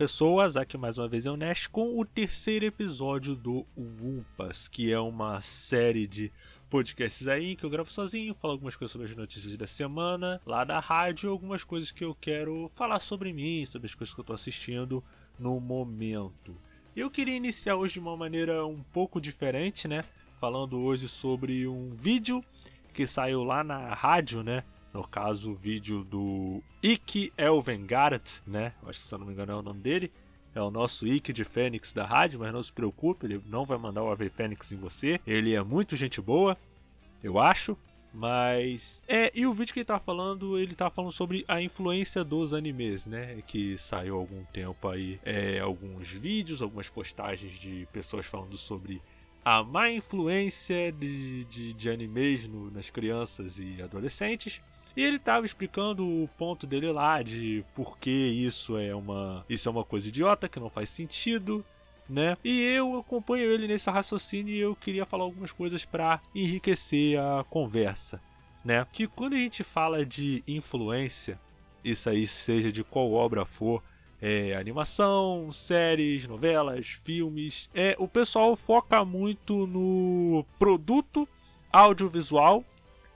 pessoas, aqui mais uma vez é o Nash com o terceiro episódio do Wumpas, que é uma série de podcasts aí que eu gravo sozinho, falo algumas coisas sobre as notícias da semana, lá da rádio, algumas coisas que eu quero falar sobre mim, sobre as coisas que eu tô assistindo no momento. Eu queria iniciar hoje de uma maneira um pouco diferente, né? Falando hoje sobre um vídeo que saiu lá na rádio, né? No caso, o vídeo do Ike Elvengard, né? Acho que se eu não me engano é o nome dele. É o nosso Ike de Fênix da rádio, mas não se preocupe, ele não vai mandar o AV Fênix em você. Ele é muito gente boa, eu acho. Mas. É, e o vídeo que ele tá falando, ele tá falando sobre a influência dos animes, né? Que saiu há algum tempo aí. É, alguns vídeos, algumas postagens de pessoas falando sobre a má influência de, de, de animes no, nas crianças e adolescentes. E ele estava explicando o ponto dele lá de por que isso é uma isso é uma coisa idiota que não faz sentido, né? E eu acompanho ele nesse raciocínio e eu queria falar algumas coisas para enriquecer a conversa, né? Que quando a gente fala de influência, isso aí seja de qual obra for, é, animação, séries, novelas, filmes. É, o pessoal foca muito no produto audiovisual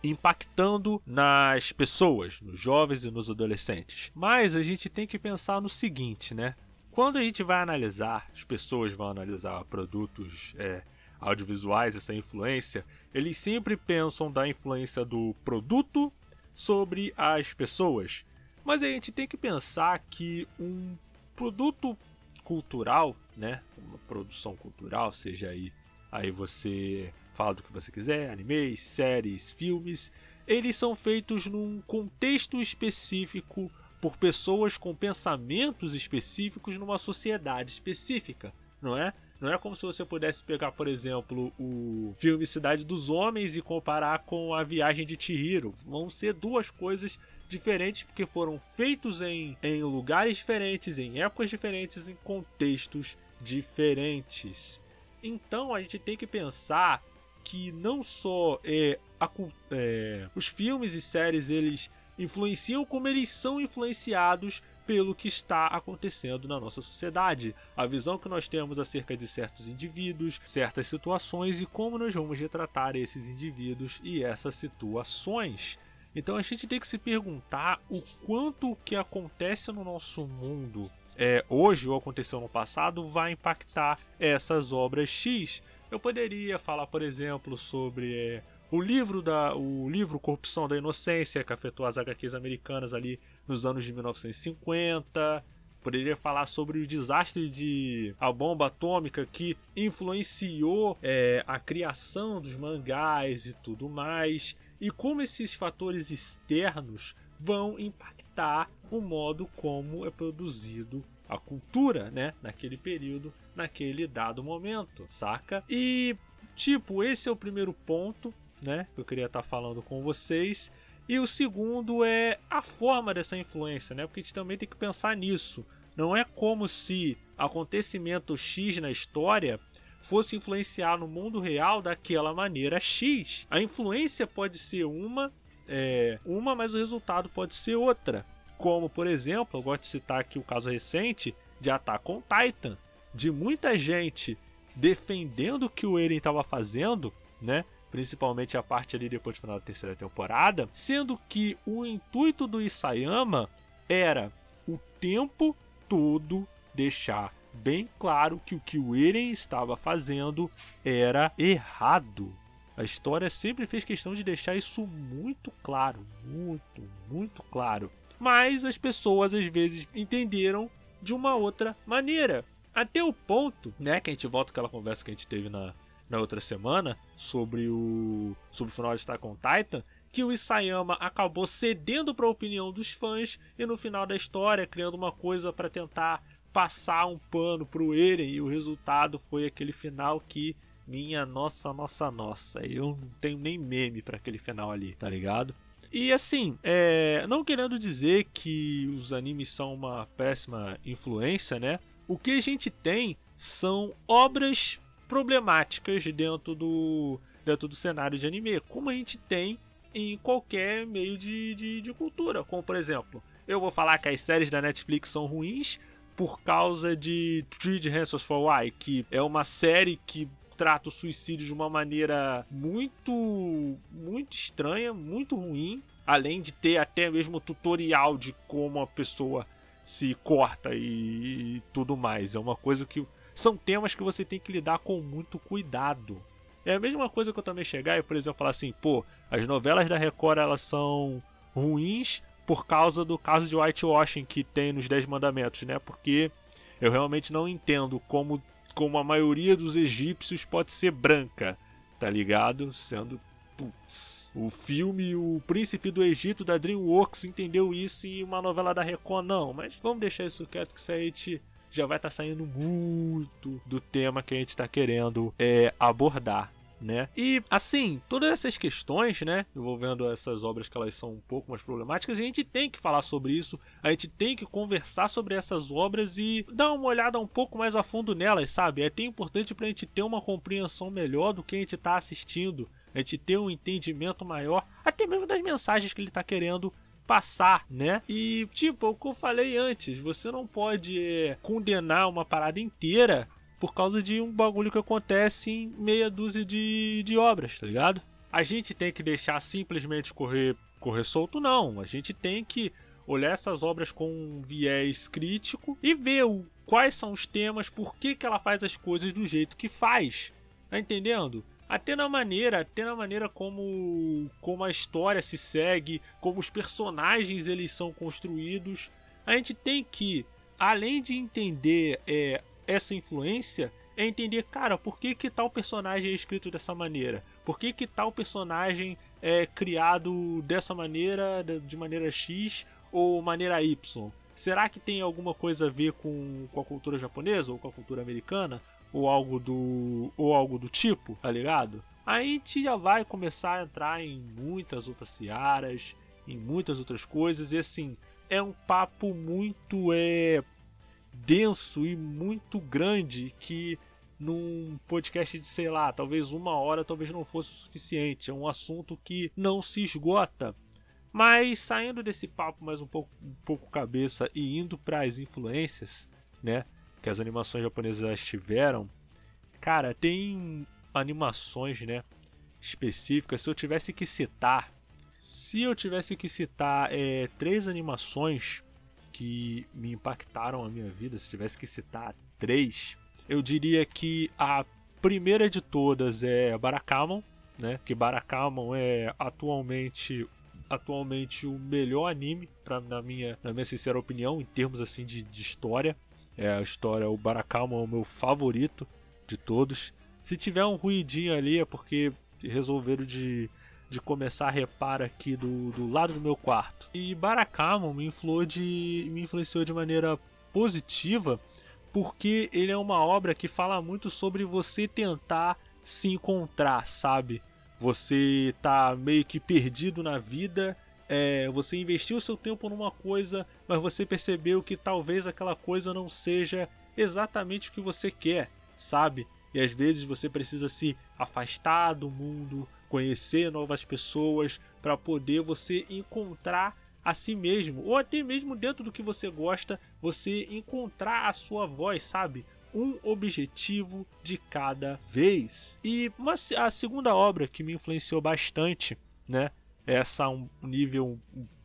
impactando nas pessoas, nos jovens e nos adolescentes. Mas a gente tem que pensar no seguinte, né? Quando a gente vai analisar, as pessoas vão analisar produtos é, audiovisuais, essa influência, eles sempre pensam da influência do produto sobre as pessoas. Mas a gente tem que pensar que um produto cultural, né, uma produção cultural, seja aí, aí você fala do que você quiser, animes, séries, filmes, eles são feitos num contexto específico por pessoas com pensamentos específicos numa sociedade específica, não é? Não é como se você pudesse pegar, por exemplo, o filme Cidade dos Homens e comparar com a Viagem de Chihiro. Vão ser duas coisas diferentes porque foram feitos em, em lugares diferentes, em épocas diferentes, em contextos diferentes. Então a gente tem que pensar que não só é, a, é, os filmes e séries eles influenciam como eles são influenciados pelo que está acontecendo na nossa sociedade, a visão que nós temos acerca de certos indivíduos, certas situações e como nós vamos retratar esses indivíduos e essas situações. Então a gente tem que se perguntar o quanto o que acontece no nosso mundo é, hoje ou aconteceu no passado vai impactar essas obras X. Eu poderia falar, por exemplo, sobre é, o livro da o livro Corrupção da Inocência que afetou as HQs americanas ali nos anos de 1950. Poderia falar sobre o desastre de a bomba atômica que influenciou é, a criação dos mangás e tudo mais, e como esses fatores externos vão impactar o modo como é produzido a cultura, né, naquele período, naquele dado momento, saca? E tipo, esse é o primeiro ponto né? Que eu queria estar falando com vocês. E o segundo é a forma dessa influência, né? Porque a gente também tem que pensar nisso. Não é como se acontecimento X na história fosse influenciar no mundo real daquela maneira X. A influência pode ser uma, é, uma, mas o resultado pode ser outra. Como, por exemplo, eu gosto de citar aqui o caso recente de Attack on Titan, de muita gente defendendo o que o Eren estava fazendo, né? principalmente a parte ali depois do final da terceira temporada, sendo que o intuito do Isayama era o tempo todo deixar bem claro que o que o Eren estava fazendo era errado. A história sempre fez questão de deixar isso muito claro, muito, muito claro. Mas as pessoas às vezes entenderam de uma outra maneira. Até o ponto, né, que a gente volta àquela conversa que a gente teve na, na outra semana sobre o sobre o final de Attack on Titan, que o Isayama acabou cedendo para a opinião dos fãs e no final da história criando uma coisa para tentar passar um pano pro Eren e o resultado foi aquele final que minha nossa nossa nossa, eu não tenho nem meme para aquele final ali, tá ligado? E assim, é, não querendo dizer que os animes são uma péssima influência, né? O que a gente tem são obras problemáticas dentro do, dentro do cenário de anime, como a gente tem em qualquer meio de, de, de cultura. Como, por exemplo, eu vou falar que as séries da Netflix são ruins, por causa de Three Reasons for Why, que é uma série que trata o suicídio de uma maneira muito muito estranha, muito ruim, além de ter até mesmo tutorial de como a pessoa se corta e, e tudo mais. É uma coisa que são temas que você tem que lidar com muito cuidado. É a mesma coisa que eu também chegar e, por exemplo, falar assim, pô, as novelas da Record elas são ruins por causa do caso de whitewashing que tem nos Dez Mandamentos, né? Porque eu realmente não entendo como, como a maioria dos egípcios pode ser branca, tá ligado? Sendo Putz, o filme O Príncipe do Egito da DreamWorks entendeu isso e uma novela da Record não. Mas vamos deixar isso quieto que isso aí te, já vai estar tá saindo muito do tema que a gente está querendo é, abordar né? E assim, todas essas questões, né, envolvendo essas obras que elas são um pouco mais problemáticas, a gente tem que falar sobre isso, a gente tem que conversar sobre essas obras e dar uma olhada um pouco mais a fundo nelas, sabe? É até importante para a gente ter uma compreensão melhor do que a gente está assistindo, a gente ter um entendimento maior, até mesmo das mensagens que ele está querendo passar, né? E, tipo, o que eu falei antes, você não pode é, condenar uma parada inteira por causa de um bagulho que acontece em meia dúzia de, de obras, tá ligado? A gente tem que deixar simplesmente correr, correr solto, não. A gente tem que olhar essas obras com um viés crítico e ver o, quais são os temas, por que, que ela faz as coisas do jeito que faz. Tá entendendo? Até na maneira, até na maneira como, como a história se segue, como os personagens eles são construídos. A gente tem que, além de entender é, essa influência é entender, cara, por que, que tal personagem é escrito dessa maneira? Por que, que tal personagem é criado dessa maneira, de maneira X ou maneira Y? Será que tem alguma coisa a ver com, com a cultura japonesa ou com a cultura americana? Ou algo do. ou algo do tipo, tá ligado? Aí a gente já vai começar a entrar em muitas outras searas, em muitas outras coisas, e assim, é um papo muito é, denso e muito grande que num podcast de, sei lá, talvez uma hora talvez não fosse o suficiente. É um assunto que não se esgota. Mas saindo desse papo mais um pouco, um pouco cabeça e indo para as influências, né, que as animações japonesas tiveram, cara, tem animações, né, específicas. Se eu tivesse que citar, se eu tivesse que citar é, três animações que me impactaram a minha vida, se tivesse que citar três, eu diria que a primeira de todas é Barakamon, né? Que Barakamon é atualmente atualmente o melhor anime pra, na minha na minha sincera opinião em termos assim de, de história. É a história o Barakamon é o meu favorito de todos. Se tiver um ruidinho ali é porque resolveram de de começar a repar aqui do, do lado do meu quarto. E Barakamon me, de, me influenciou de maneira positiva porque ele é uma obra que fala muito sobre você tentar se encontrar, sabe? Você tá meio que perdido na vida, é, você investiu seu tempo numa coisa, mas você percebeu que talvez aquela coisa não seja exatamente o que você quer, sabe? E às vezes você precisa se afastar do mundo, conhecer novas pessoas para poder você encontrar a si mesmo, ou até mesmo dentro do que você gosta, você encontrar a sua voz, sabe? Um objetivo de cada vez. E a segunda obra que me influenciou bastante, né? Essa um nível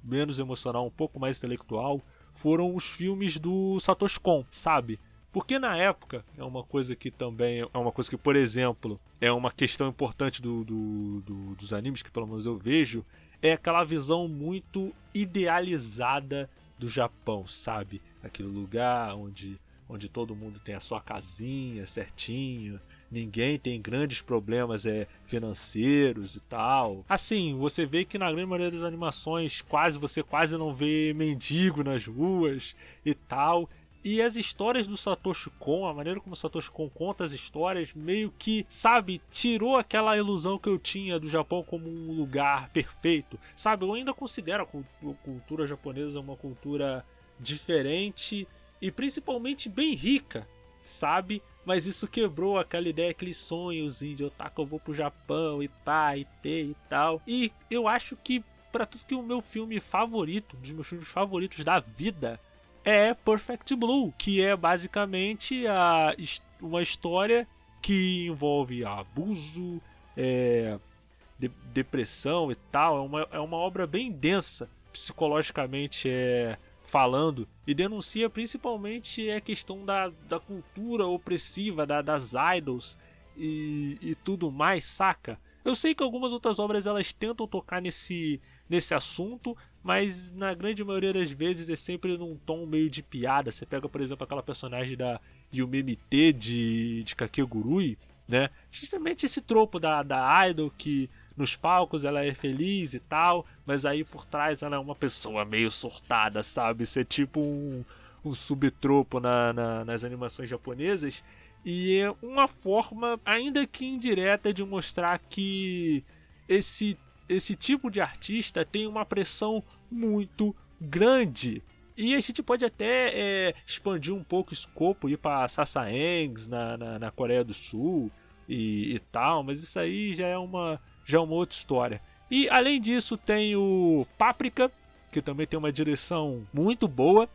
menos emocional, um pouco mais intelectual, foram os filmes do Satoshi Kon, sabe? Porque na época, é uma coisa que também é uma coisa que, por exemplo, é uma questão importante do, do, do, dos animes que pelo menos eu vejo, é aquela visão muito idealizada do Japão, sabe? Aquele lugar onde, onde todo mundo tem a sua casinha certinho, ninguém tem grandes problemas é, financeiros e tal. Assim, você vê que na grande maioria das animações quase você quase não vê mendigo nas ruas e tal. E as histórias do Satoshi Kon, a maneira como o Satoshi Kon conta as histórias, meio que, sabe, tirou aquela ilusão que eu tinha do Japão como um lugar perfeito. Sabe, eu ainda considero a cultura japonesa uma cultura diferente e principalmente bem rica, sabe? Mas isso quebrou aquela ideia, aquele sonhozinho de otaku, eu vou pro Japão e pá, e pê e tal. E eu acho que, para tudo que o meu filme favorito, um dos meus filmes favoritos da vida, é Perfect Blue, que é basicamente a, uma história que envolve abuso, é, de, depressão e tal. É uma, é uma obra bem densa, psicologicamente é, falando, e denuncia principalmente a questão da, da cultura opressiva, da, das idols e, e tudo mais, saca? Eu sei que algumas outras obras elas tentam tocar nesse, nesse assunto, mas na grande maioria das vezes é sempre num tom meio de piada. Você pega, por exemplo, aquela personagem da Yume MT de, de Kakegurui, né? Justamente esse tropo da, da idol que nos palcos ela é feliz e tal, mas aí por trás ela é uma pessoa meio surtada, sabe? Isso é tipo um, um subtropo na, na, nas animações japonesas. E é uma forma, ainda que indireta, de mostrar que esse esse tipo de artista tem uma pressão muito grande. E a gente pode até é, expandir um pouco o escopo, ir para Sasaengs na, na, na, Coreia do Sul e, e, tal, mas isso aí já é, uma, já é uma outra história. E além disso, tem o Páprica, que também tem uma direção muito boa,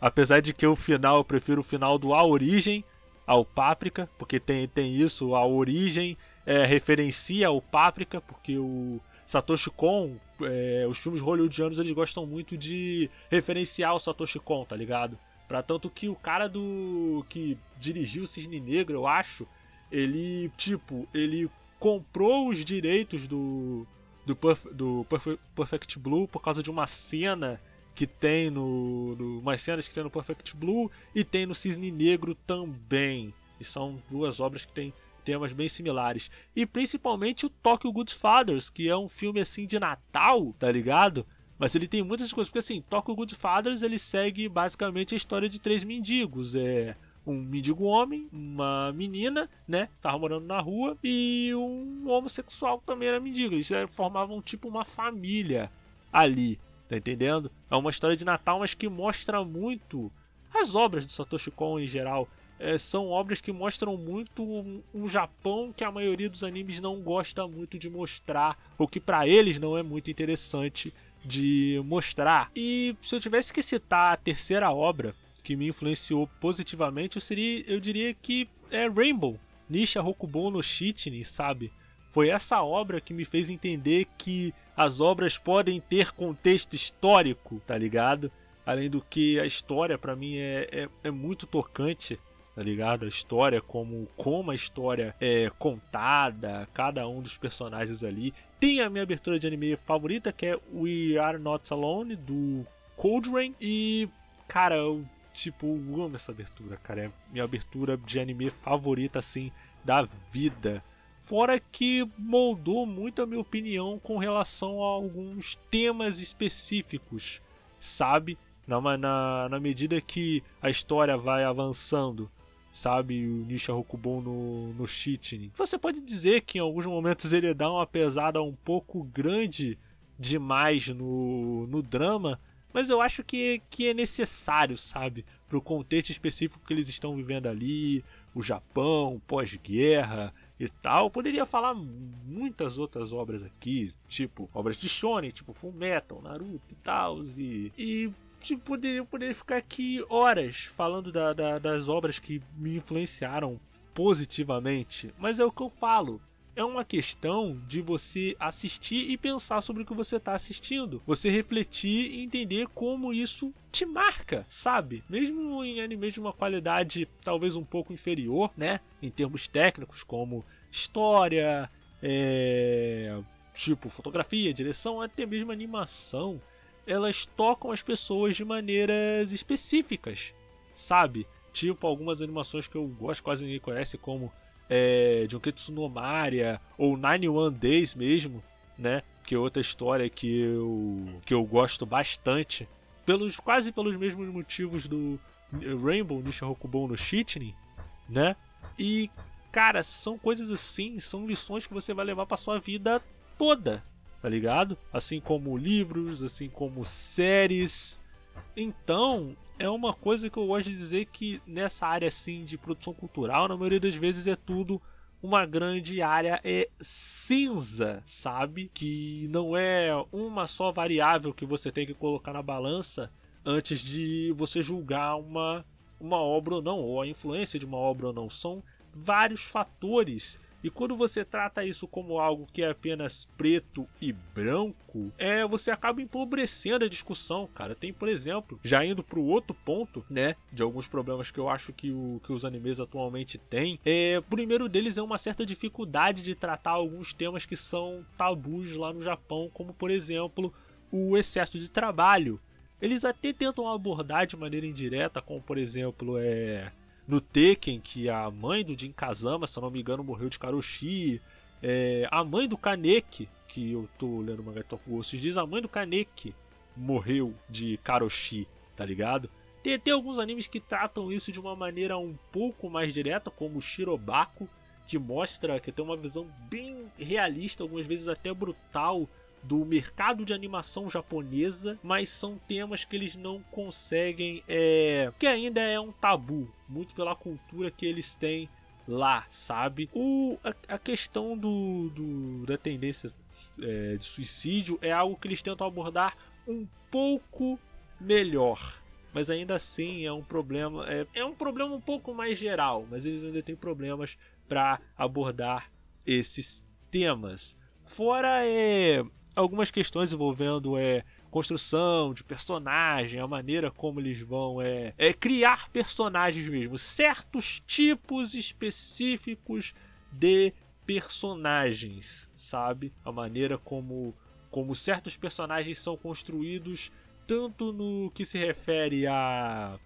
apesar de que o final eu prefiro o final do A Origem ao Páprica, porque tem, tem isso, a origem é, referencia o Páprica, porque o, Satoshi Kon, é, os filmes hollywoodianos eles gostam muito de referenciar o Satoshi Kon, tá ligado? Pra tanto que o cara do. que dirigiu o Cisne Negro, eu acho, ele, tipo, ele comprou os direitos do. do, Perf, do Perfect Blue por causa de uma cena que tem no, no. umas cenas que tem no Perfect Blue e tem no Cisne Negro também. E são duas obras que tem temas bem similares. E principalmente o Tokyo Goodfathers, que é um filme assim de Natal, tá ligado? Mas ele tem muitas coisas, porque assim, Tokyo Goodfathers ele segue basicamente a história de três mendigos. É um mendigo homem, uma menina, né? Tava morando na rua, e um homossexual que também era mendigo. Eles formavam tipo uma família ali, tá entendendo? É uma história de Natal, mas que mostra muito as obras do Satoshi Kon em geral é, são obras que mostram muito um, um, Japão que a maioria dos animes não gosta muito de mostrar, ou que para eles não é muito interessante de mostrar. E se eu tivesse que citar a terceira obra que me influenciou positivamente, eu, seria, eu diria que é Rainbow, Nisha Rokubon no sabe? Foi essa obra que me fez entender que as obras podem ter contexto histórico, tá ligado? Além do que a história para mim é, é, é muito tocante tá ligado? A história, como, como a história é contada, cada um dos personagens ali. Tem a minha abertura de anime favorita, que é We Are Not Alone, do Cold Rain. E, cara, tipo, amo essa abertura, cara. É minha abertura de anime favorita, assim, da vida. Fora que moldou muito a minha opinião com relação a alguns temas específicos, sabe? Na, na, na medida que a história vai avançando, sabe, o Nisha Rokubon no, no Shitini. Você pode dizer que em alguns momentos ele dá uma pesada um pouco grande demais no, no drama, mas eu acho que, que é necessário, sabe, para o contexto específico que eles estão vivendo ali, o Japão, pós-guerra e tal. Eu poderia falar muitas outras obras aqui, tipo obras de shonen, tipo Full Metal, Naruto e tal, e, e tipo, poderia, poderia ficar aqui horas falando da, da, das obras que me influenciaram positivamente, mas é o que eu falo. É uma questão de você assistir e pensar sobre o que você está assistindo. Você refletir e entender como isso te marca, sabe? Mesmo em animes de uma qualidade talvez um pouco inferior, né? Em termos técnicos, como história, é... tipo fotografia, direção, até mesmo animação elas tocam as pessoas de maneiras específicas, sabe? Tipo algumas animações que eu gosto, quase ninguém conhece, como é, Junketsu no Maria ou Nine One Days mesmo, né? Que é outra história que eu, que eu gosto bastante, pelos quase pelos mesmos motivos do Rainbow Nisha Rokubon no Shitnin, né? E cara, são coisas assim, são lições que você vai levar para sua vida toda, tá ligado? Assim como livros, assim como séries. Então, é uma coisa que eu gosto de dizer que nessa área assim de produção cultural, na maioria das vezes é tudo uma grande área é cinza, sabe? Que não é uma só variável que você tem que colocar na balança antes de você julgar uma, uma obra ou não, ou a influência de uma obra ou não. São vários fatores e quando você trata isso como algo que é apenas preto e branco, é você acaba empobrecendo a discussão, cara. Tem, por exemplo, já indo para o outro ponto, né, de alguns problemas que eu acho que, o, que os animes atualmente têm, é, o primeiro deles é uma certa dificuldade de tratar alguns temas que são tabus lá no Japão, como por exemplo, o excesso de trabalho. Eles até tentam abordar de maneira indireta, como por exemplo, é no Tekken, que a mãe do Jin Kazama, se eu não me engano, morreu de Karoshi. É, a mãe do Kaneki, que eu tô lendo o mangá de Tokugosu, diz a mãe do Kaneki morreu de Karoshi, tá ligado? Tem até alguns animes que tratam isso de uma maneira um pouco mais direta, como Shirobako, que mostra que tem uma visão bem realista, algumas vezes até brutal, do mercado de animação japonesa, mas são temas que eles não conseguem, é, que ainda é um tabu, muito pela cultura que eles têm lá, sabe? O, a, a questão do, do, da tendência é, de suicídio é algo que eles tentam abordar um pouco melhor. Mas ainda assim é um problema. É, é um problema um pouco mais geral, mas eles ainda têm problemas para abordar esses temas. Fora é, algumas questões envolvendo é, construção de personagem, a maneira como eles vão é, é criar personagens mesmo, certos tipos específicos de personagens, sabe? A maneira como como certos personagens são construídos, tanto no que se refere a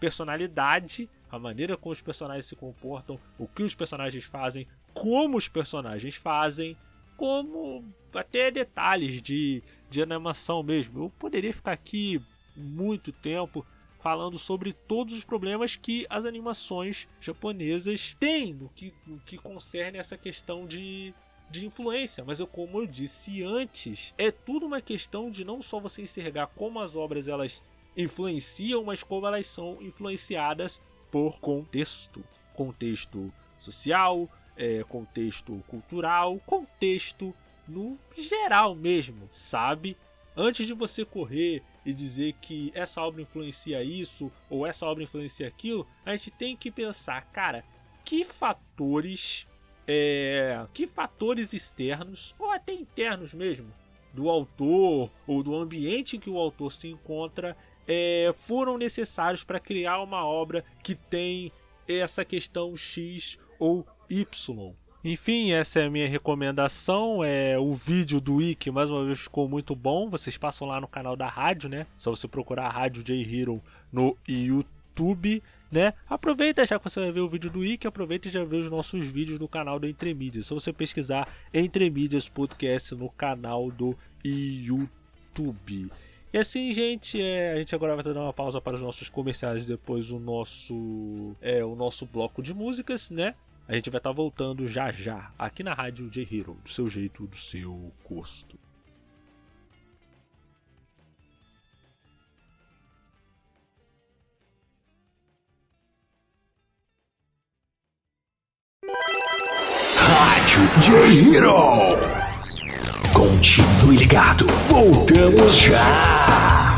personalidade, a maneira como os personagens se comportam, o que os personagens fazem, como os personagens fazem, como até detalhes de, de animação mesmo. Eu poderia ficar aqui muito tempo falando sobre todos os problemas que as animações japonesas têm no que, no que concerne essa questão de, de influência. Mas eu, como eu disse antes, é tudo uma questão de não só você enxergar como as obras elas influenciam, mas como elas são influenciadas por contexto. Contexto social, é, contexto cultural, contexto no geral mesmo, sabe? Antes de você correr e dizer que essa obra influencia isso ou essa obra influencia aquilo, a gente tem que pensar, cara, que fatores, é, que fatores externos ou até internos mesmo do autor ou do ambiente em que o autor se encontra é, foram necessários para criar uma obra que tem essa questão X ou Y. Enfim, essa é a minha recomendação. É o vídeo do Wiki, mais uma vez ficou muito bom. Vocês passam lá no canal da rádio, né? Só você procurar a Rádio J Hero no YouTube, né? Aproveita já que você vai ver o vídeo do Wiki, aproveita e já vê os nossos vídeos no canal do Entremídias. Só você pesquisar Entremídias Podcast no canal do YouTube. E assim, gente, é, a gente agora vai dar uma pausa para os nossos comerciais, depois o nosso é o nosso bloco de músicas, né? A gente vai estar tá voltando já já aqui na Rádio J Hero, do seu jeito, do seu gosto. Rádio J Hero. Continue ligado, voltamos já.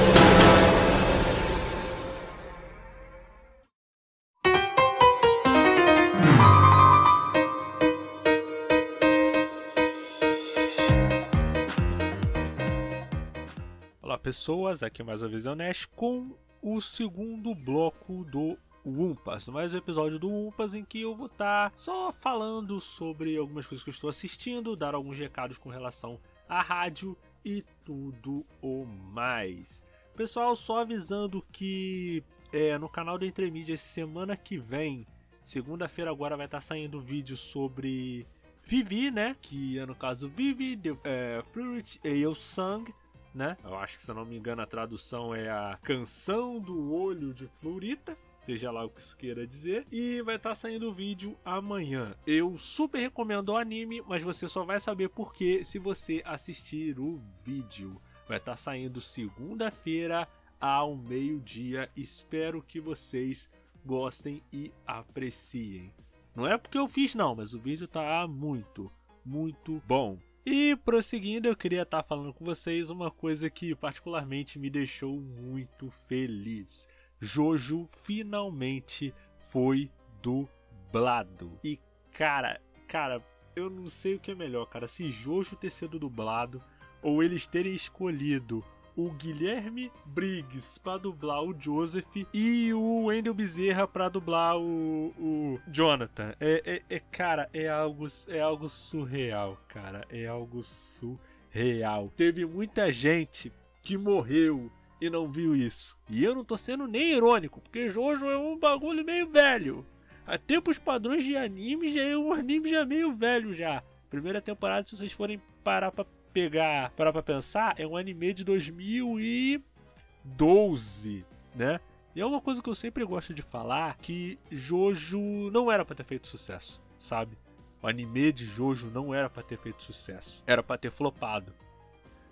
Pessoas, aqui é mais uma Visão Nash com o segundo bloco do Wumpas, mais um episódio do Wumpas em que eu vou estar só falando sobre algumas coisas que eu estou assistindo, dar alguns recados com relação à rádio e tudo o mais. Pessoal, só avisando que é, no canal do Entremídia semana que vem, segunda-feira agora vai estar saindo vídeo sobre Vivi, né? Que é no caso Vivi, The é, Fruit e Sung né? Eu acho que se eu não me engano a tradução é a Canção do Olho de Florita. Seja lá o que isso queira dizer. E vai estar saindo o vídeo amanhã. Eu super recomendo o anime, mas você só vai saber por quê se você assistir o vídeo. Vai estar saindo segunda-feira ao meio-dia. Espero que vocês gostem e apreciem. Não é porque eu fiz não, mas o vídeo tá muito, muito bom. E prosseguindo, eu queria estar falando com vocês uma coisa que particularmente me deixou muito feliz. Jojo finalmente foi dublado. E cara, cara, eu não sei o que é melhor, cara, se Jojo ter sido dublado ou eles terem escolhido o Guilherme Briggs para dublar o Joseph e o Wendell Bezerra para dublar o, o Jonathan. É, é, é, cara, é algo, é algo surreal, cara. É algo surreal. Teve muita gente que morreu e não viu isso. E eu não tô sendo nem irônico, porque Jojo é um bagulho meio velho. Até pros padrões de anime já é um anime já meio velho já. Primeira temporada, se vocês forem parar pra pegar, parar pra pensar, é um anime de 2012, né? E é uma coisa que eu sempre gosto de falar, que Jojo não era para ter feito sucesso, sabe? O anime de Jojo não era para ter feito sucesso, era para ter flopado.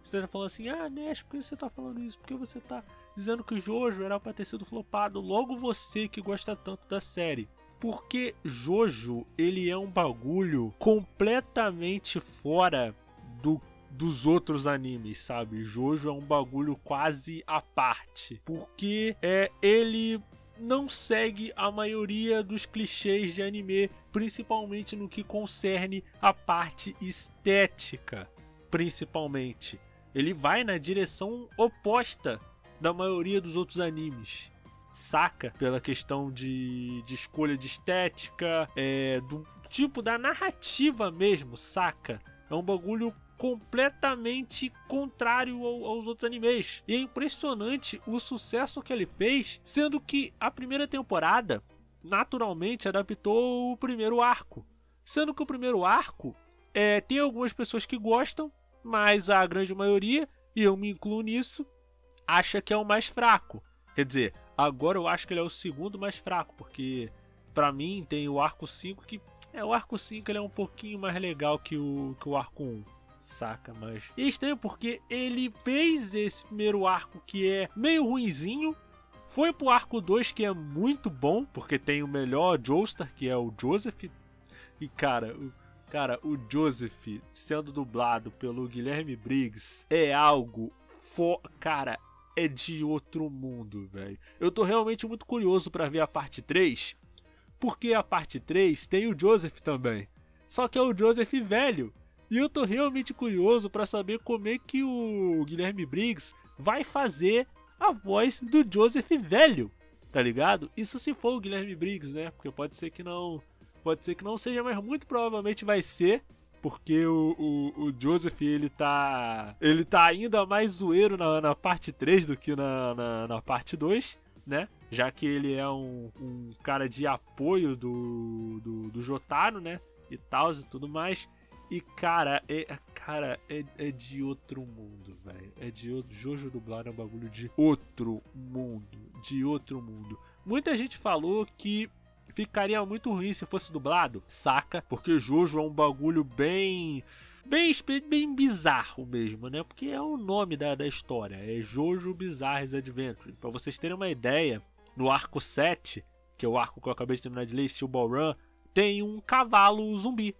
Você tá falando assim, ah, Nash, por que você tá falando isso? Por que você tá dizendo que Jojo era para ter sido flopado? Logo você que gosta tanto da série. Porque Jojo, ele é um bagulho completamente fora do dos outros animes, sabe? Jojo é um bagulho quase à parte, porque é ele não segue a maioria dos clichês de anime, principalmente no que concerne a parte estética, principalmente. Ele vai na direção oposta da maioria dos outros animes. Saca? Pela questão de, de escolha de estética, é, do tipo da narrativa mesmo, saca? É um bagulho completamente contrário ao, aos outros animes. E é impressionante o sucesso que ele fez, sendo que a primeira temporada naturalmente adaptou o primeiro arco. Sendo que o primeiro arco é, tem algumas pessoas que gostam, mas a grande maioria, e eu me incluo nisso, acha que é o mais fraco. Quer dizer, agora eu acho que ele é o segundo mais fraco, porque para mim tem o arco 5 que é o arco 5 ele é um pouquinho mais legal que o, que o arco 1 saca? Mas. E é estranho porque ele fez esse primeiro arco que é meio ruinzinho. Foi pro arco 2 que é muito bom, porque tem o melhor Joestar, que é o Joseph. E cara, o, cara, o Joseph sendo dublado pelo Guilherme Briggs é algo. Fo cara, é de outro mundo, velho. Eu tô realmente muito curioso para ver a parte 3, porque a parte 3 tem o Joseph também. Só que é o Joseph velho. E eu tô realmente curioso para saber como é que o Guilherme Briggs vai fazer a voz do Joseph velho, tá ligado? Isso se for o Guilherme Briggs, né? Porque pode ser que não, pode ser que não seja, mas muito provavelmente vai ser, porque o, o, o Joseph ele tá, ele tá ainda mais zoeiro na, na parte 3 do que na, na, na parte 2, né? Já que ele é um, um cara de apoio do, do, do Jotaro, né? E tal e tudo mais. E, cara, é, cara, é, é de outro mundo, velho. É de outro. Jojo dublado é um bagulho de outro mundo. De outro mundo. Muita gente falou que ficaria muito ruim se fosse dublado, saca? Porque Jojo é um bagulho bem. Bem, bem bizarro mesmo, né? Porque é o nome da, da história. É Jojo Bizarre's Adventure. Pra vocês terem uma ideia, no arco 7, que é o arco que eu acabei de terminar de ler, Steel Ball Run, tem um cavalo zumbi.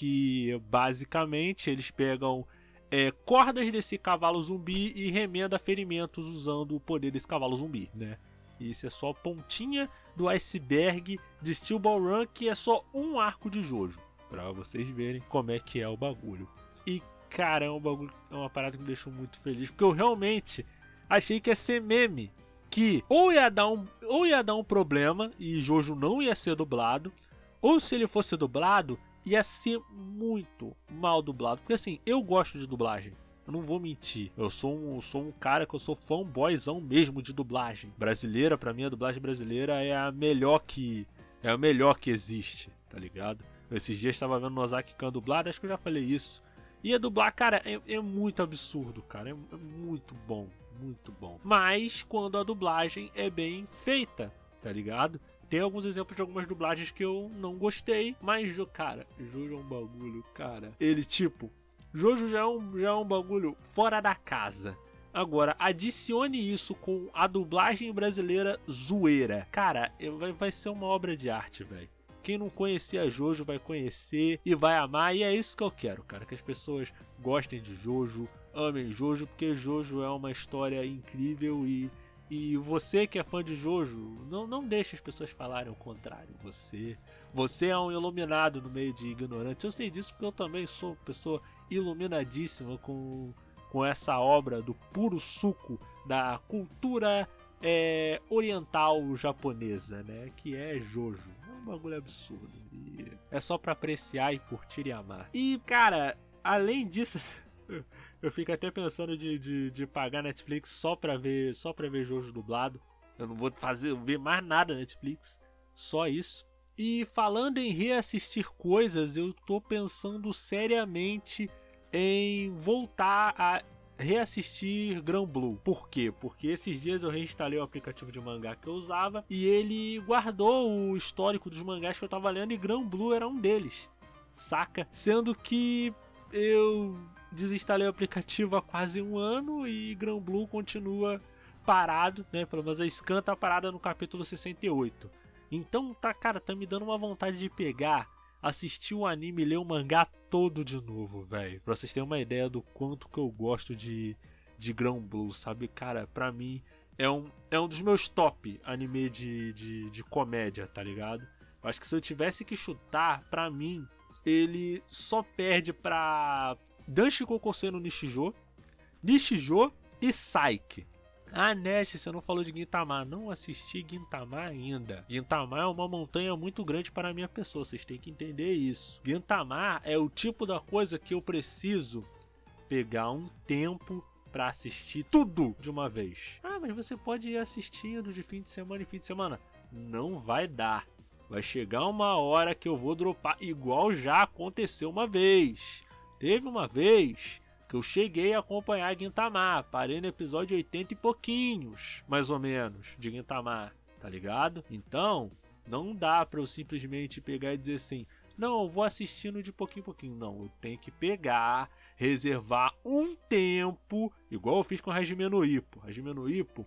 Que basicamente eles pegam é, cordas desse cavalo zumbi e remenda ferimentos usando o poder desse cavalo zumbi, né? Isso é só a pontinha do iceberg de Steel Ball Run, que é só um arco de Jojo. Pra vocês verem como é que é o bagulho. E, cara, é um é uma parada que me deixou muito feliz, porque eu realmente achei que ia ser meme. Que ou ia dar um, ou ia dar um problema e Jojo não ia ser dublado, ou se ele fosse dublado, ia ser muito mal dublado. Porque assim, eu gosto de dublagem. Eu não vou mentir. Eu sou um, sou um cara que eu sou fanboyzão mesmo de dublagem. Brasileira, para mim, a dublagem brasileira é a melhor que. É a melhor que existe, tá ligado? Esses dias estava vendo no Ozaki Khan dublado, acho que eu já falei isso. E a dublar, cara, é, é muito absurdo, cara. É, é muito bom, muito bom. Mas quando a dublagem é bem feita, tá ligado? Tem alguns exemplos de algumas dublagens que eu não gostei, mas, cara, juro é um bagulho, cara. Ele, tipo, Jojo já é um, já é um bagulho fora da casa. Agora, adicione isso com a dublagem brasileira zoeira. Cara, vai, vai ser uma obra de arte, velho. Quem não conhecia Jojo vai conhecer e vai amar, e é isso que eu quero, cara. Que as pessoas gostem de Jojo, amem Jojo, porque Jojo é uma história incrível e e você que é fã de Jojo, não, não deixe as pessoas falarem o contrário. Você, você é um iluminado no meio de ignorantes. Eu sei disso porque eu também sou pessoa iluminadíssima com, com essa obra do puro suco da cultura é, oriental japonesa, né? Que é Jojo. É um bagulho absurdo. E é só para apreciar e curtir e amar. E, cara, além disso. Eu fico até pensando de, de, de pagar Netflix só pra ver só pra ver Jojo dublado. Eu não vou fazer ver mais nada Netflix, só isso. E falando em reassistir coisas, eu tô pensando seriamente em voltar a reassistir Gran Blue. Por quê? Porque esses dias eu reinstalei o aplicativo de mangá que eu usava e ele guardou o histórico dos mangás que eu tava lendo e Gran Blue era um deles. Saca? Sendo que eu desinstalei o aplicativo há quase um ano e Gran Blue continua parado, né? Pelo menos a scan tá parada no capítulo 68. Então, tá, cara, tá me dando uma vontade de pegar, assistir o anime ler o mangá todo de novo, velho. Pra vocês terem uma ideia do quanto que eu gosto de, de Gran Blue, sabe? Cara, pra mim é um, é um dos meus top anime de, de, de comédia, tá ligado? Acho que se eu tivesse que chutar, pra mim, ele só perde pra Danshi Kokosei no Nishijo, Nishijo e Saiki. Ah, Nest, você não falou de Gintama. Não assisti Gintama ainda. Gintama é uma montanha muito grande para a minha pessoa, vocês têm que entender isso. Gintama é o tipo da coisa que eu preciso pegar um tempo para assistir tudo de uma vez. Ah, mas você pode ir assistindo de fim de semana em fim de semana. Não vai dar. Vai chegar uma hora que eu vou dropar, igual já aconteceu uma vez. Teve uma vez que eu cheguei a acompanhar Gintama, parei no episódio 80 e pouquinhos, mais ou menos, de Gintama, tá ligado? Então, não dá para eu simplesmente pegar e dizer assim: não, eu vou assistindo de pouquinho em pouquinho. Não, eu tenho que pegar, reservar um tempo, igual eu fiz com Hajime no Ippo. Hajime no Ippo,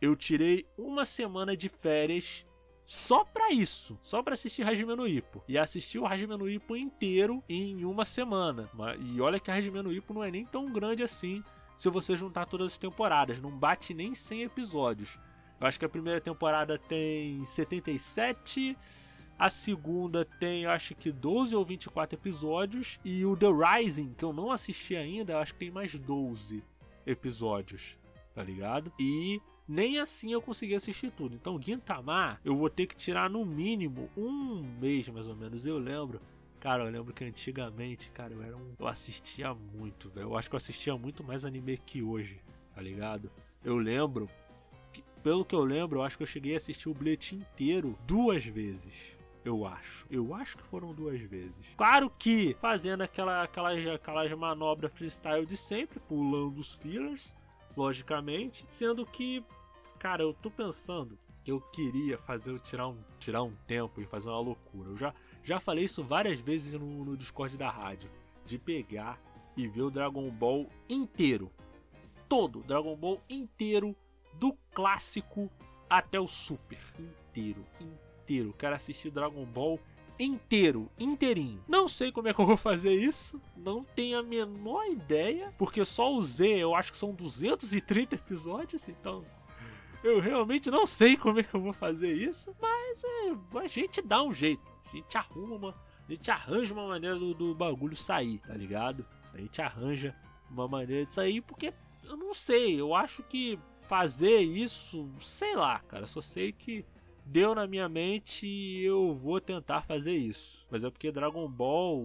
eu tirei uma semana de férias só para isso, só para assistir Hajime no Ippo. E assistir o Hajime no Ippo inteiro em uma semana. E olha que Hajime no Ippo não é nem tão grande assim se você juntar todas as temporadas, não bate nem 100 episódios. Eu acho que a primeira temporada tem 77, a segunda tem, eu acho que 12 ou 24 episódios e o The Rising, que eu não assisti ainda, eu acho que tem mais 12 episódios, tá ligado? E nem assim eu consegui assistir tudo. Então, Gintama, eu vou ter que tirar no mínimo um mês mais ou menos. Eu lembro. Cara, eu lembro que antigamente, cara, eu era um. Eu assistia muito, velho. Eu acho que eu assistia muito mais anime que hoje, tá ligado? Eu lembro. Que, pelo que eu lembro, eu acho que eu cheguei a assistir o bilhete inteiro duas vezes. Eu acho. Eu acho que foram duas vezes. Claro que fazendo aquela, aquela, aquela manobra freestyle de sempre, pulando os fillers logicamente. Sendo que, cara, eu tô pensando que eu queria fazer tirar um, tirar um tempo e fazer uma loucura. Eu já, já falei isso várias vezes no, no Discord da rádio. De pegar e ver o Dragon Ball inteiro. Todo, Dragon Ball inteiro, do clássico até o Super. Inteiro, inteiro. Quero assistir Dragon Ball inteiro, inteirinho. Não sei como é que eu vou fazer isso, não tenho a menor ideia, porque só o Z eu acho que são 230 episódios, então eu realmente não sei como é que eu vou fazer isso, mas é, a gente dá um jeito, a gente arruma uma, a gente arranja uma maneira do, do bagulho sair, tá ligado? A gente arranja uma maneira de sair, porque eu não sei, eu acho que fazer isso, sei lá, cara, só sei que deu na minha mente e eu vou tentar fazer isso. Mas é porque Dragon Ball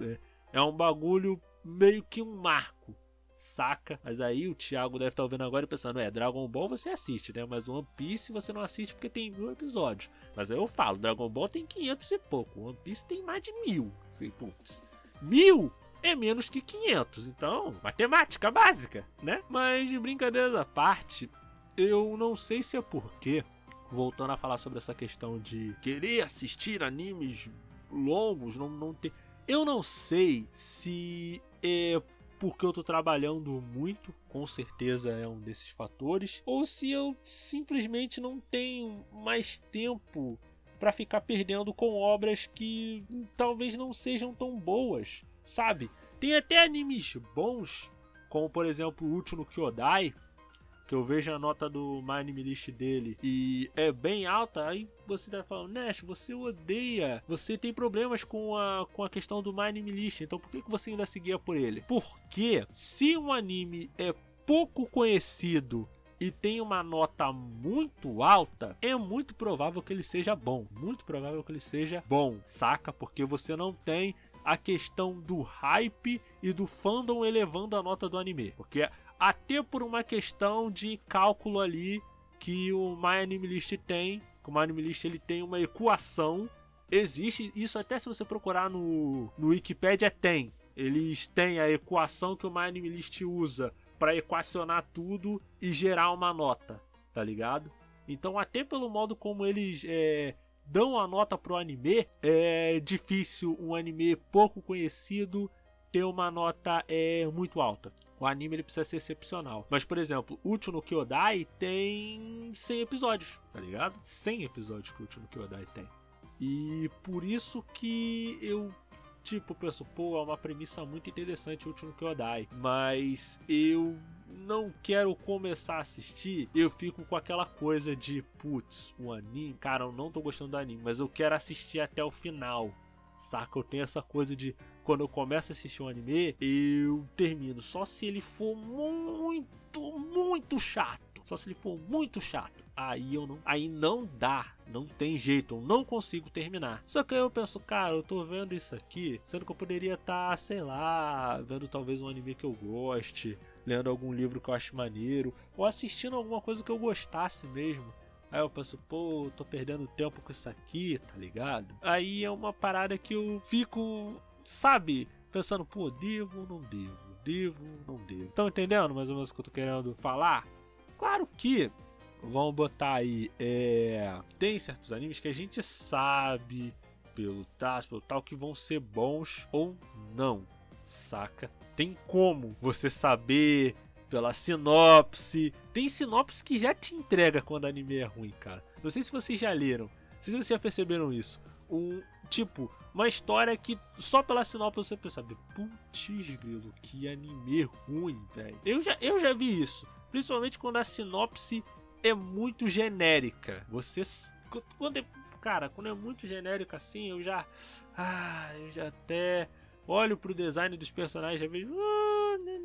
é, é um bagulho meio que um marco, saca? Mas aí o Thiago deve estar ouvindo agora e pensando: é, Dragon Ball você assiste, né? Mas One Piece você não assiste porque tem mil episódios. Mas aí eu falo: Dragon Ball tem 500 e pouco, One Piece tem mais de mil. Sei, putz, mil é menos que 500, então, matemática básica, né? Mas de brincadeiras à parte, eu não sei se é porque voltando a falar sobre essa questão de querer assistir animes longos, não, não ter. Eu não sei se é porque eu tô trabalhando muito, com certeza é um desses fatores, ou se eu simplesmente não tenho mais tempo para ficar perdendo com obras que talvez não sejam tão boas, sabe? Tem até animes bons, como por exemplo o último Kyodai, que eu vejo a nota do Anime List dele e é bem alta, aí você tá falando, Nash, você odeia, você tem problemas com a, com a questão do Anime List, então por que, que você ainda seguia por ele? Porque se um anime é pouco conhecido e tem uma nota muito alta, é muito provável que ele seja bom. Muito provável que ele seja bom, saca? Porque você não tem a questão do hype e do fandom elevando a nota do anime. Porque até por uma questão de cálculo ali que o MyAnimeList tem, que o MyAnimeList ele tem uma equação, existe isso até se você procurar no, no Wikipedia tem. Eles têm a equação que o MyAnimeList usa para equacionar tudo e gerar uma nota, tá ligado? Então até pelo modo como eles é, dão a nota pro anime, é difícil um anime pouco conhecido ter uma nota é, muito alta. O anime ele precisa ser excepcional. Mas, por exemplo, Uchu no Kyodai tem 100 episódios, tá ligado? 100 episódios que Uchu no Kyodai tem. E por isso que eu tipo, penso, pô, é uma premissa muito interessante o Uchu Kyodai, mas eu não quero começar a assistir, eu fico com aquela coisa de, putz, o anime, cara, eu não tô gostando do anime, mas eu quero assistir até o final. Saca? Eu tenho essa coisa de quando eu começo a assistir um anime, eu termino. Só se ele for muito, muito chato. Só se ele for muito chato. Aí eu não. Aí não dá. Não tem jeito. Eu não consigo terminar. Só que aí eu penso, cara, eu tô vendo isso aqui. Sendo que eu poderia estar, tá, sei lá, vendo talvez um anime que eu goste. Lendo algum livro que eu acho maneiro. Ou assistindo alguma coisa que eu gostasse mesmo. Aí eu penso, pô, tô perdendo tempo com isso aqui, tá ligado? Aí é uma parada que eu fico, sabe, pensando, pô, devo ou não devo? Devo ou não devo? Estão entendendo mais ou menos o que eu tô querendo falar? Claro que, vamos botar aí, é. Tem certos animes que a gente sabe, pelo traço, pelo tal, que vão ser bons ou não, saca? Tem como você saber pela sinopse. Tem sinopse que já te entrega quando o anime é ruim, cara. Não sei se vocês já leram, não sei se vocês já perceberam isso. Um tipo, uma história que só pela sinopse você percebe, putz grilo, que anime ruim, velho. Eu já, eu já vi isso, principalmente quando a sinopse é muito genérica. Você quando é, cara, quando é muito genérica assim, eu já ah, eu já até olho pro design dos personagens e vejo, né,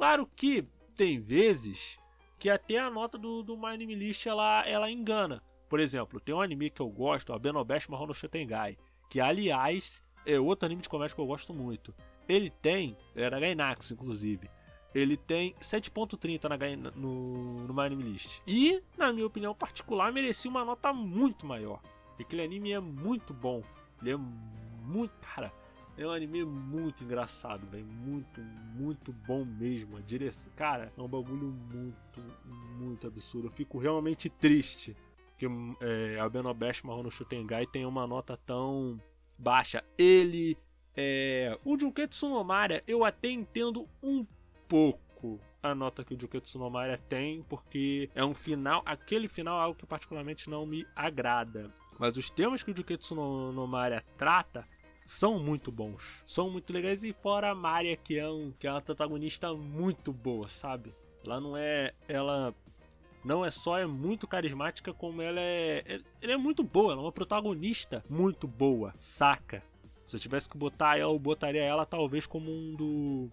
Claro que tem vezes que até a nota do, do My Anime List ela, ela engana. Por exemplo, tem um anime que eu gosto, a Benobesh Mahou no Shotengai, que aliás é outro anime de comédia que eu gosto muito. Ele tem, era é Gainax inclusive, ele tem 7.30 na, no, no My Anime List. E, na minha opinião particular, merecia uma nota muito maior. Aquele anime é muito bom. Ele é muito. Cara, É um anime muito engraçado, velho. Muito, muito bom mesmo. A direção. Cara, é um bagulho muito, muito absurdo. Eu fico realmente triste que é, Albenobesh Mahono Shutengai tem uma nota tão baixa. Ele. É, o Junketsu no Maria, eu até entendo um pouco a nota que o Juketsu no tem, porque é um final, aquele final é algo que particularmente não me agrada. Mas os temas que o Juketsu no, no trata são muito bons, são muito legais e fora a Maria que é um que é uma protagonista muito boa, sabe? Ela não é ela não é só é muito carismática, como ela é, ela é muito boa, ela é uma protagonista muito boa, saca? Se eu tivesse que botar ela, eu botaria ela talvez como um do,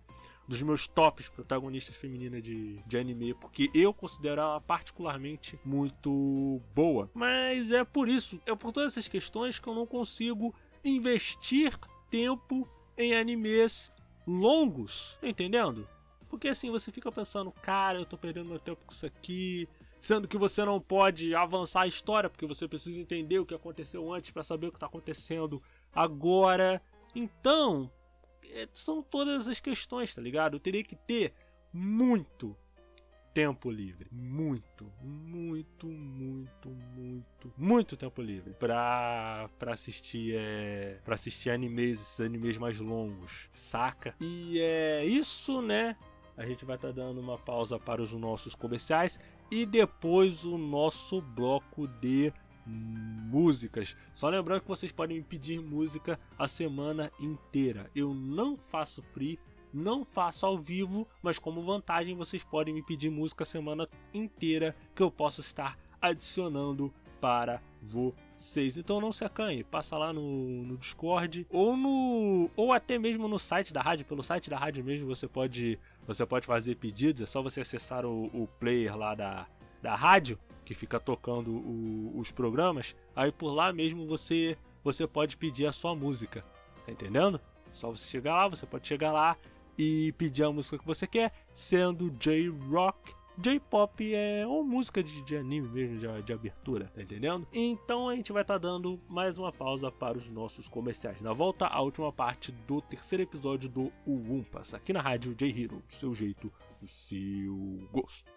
dos meus tops protagonistas femininas de, de anime, porque eu considero ela particularmente muito boa. Mas é por isso, é por todas essas questões que eu não consigo investir tempo em animes longos, tá entendendo? Porque assim, você fica pensando, cara, eu tô perdendo meu tempo com isso aqui, sendo que você não pode avançar a história porque você precisa entender o que aconteceu antes para saber o que está acontecendo agora. Então, é, são todas as questões, tá ligado? Eu teria que ter muito tempo livre, muito, muito, muito, muito, muito tempo livre para para assistir é, para assistir animes, esses animes mais longos, saca? E é isso, né? A gente vai estar tá dando uma pausa para os nossos comerciais e depois o nosso bloco de músicas. Só lembrando que vocês podem pedir música a semana inteira. Eu não faço free, não faço ao vivo, mas como vantagem vocês podem me pedir música a semana inteira que eu posso estar adicionando para vocês. Então não se acanhe, passa lá no, no Discord ou no ou até mesmo no site da rádio, pelo site da rádio mesmo você pode você pode fazer pedidos, é só você acessar o, o player lá da, da rádio, que fica tocando o, os programas, aí por lá mesmo você, você pode pedir a sua música, tá entendendo? Só você chegar lá, você pode chegar lá e pedir a música que você quer, sendo J-Rock, J-pop é uma música de, de anime mesmo, de, de, abertura, tá entendendo? Então a gente vai estar tá dando mais uma pausa para os nossos comerciais. Na volta, a última parte do terceiro episódio do Umpas, aqui na rádio J-Hero, do seu jeito, do seu gosto.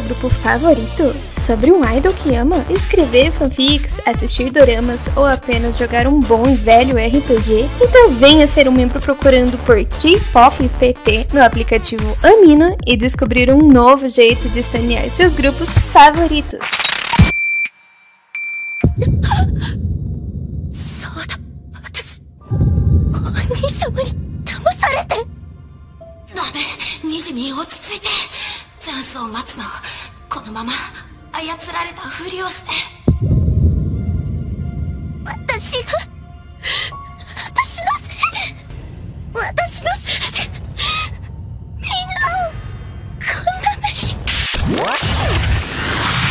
grupo favorito? Sobre um idol que ama? Escrever fanfics, assistir doramas ou apenas jogar um bom e velho RPG? Então venha ser um membro procurando por K-Pop PT no aplicativo Amino e descobrir um novo jeito de estanear seus grupos favoritos. のまま操られたふりをして。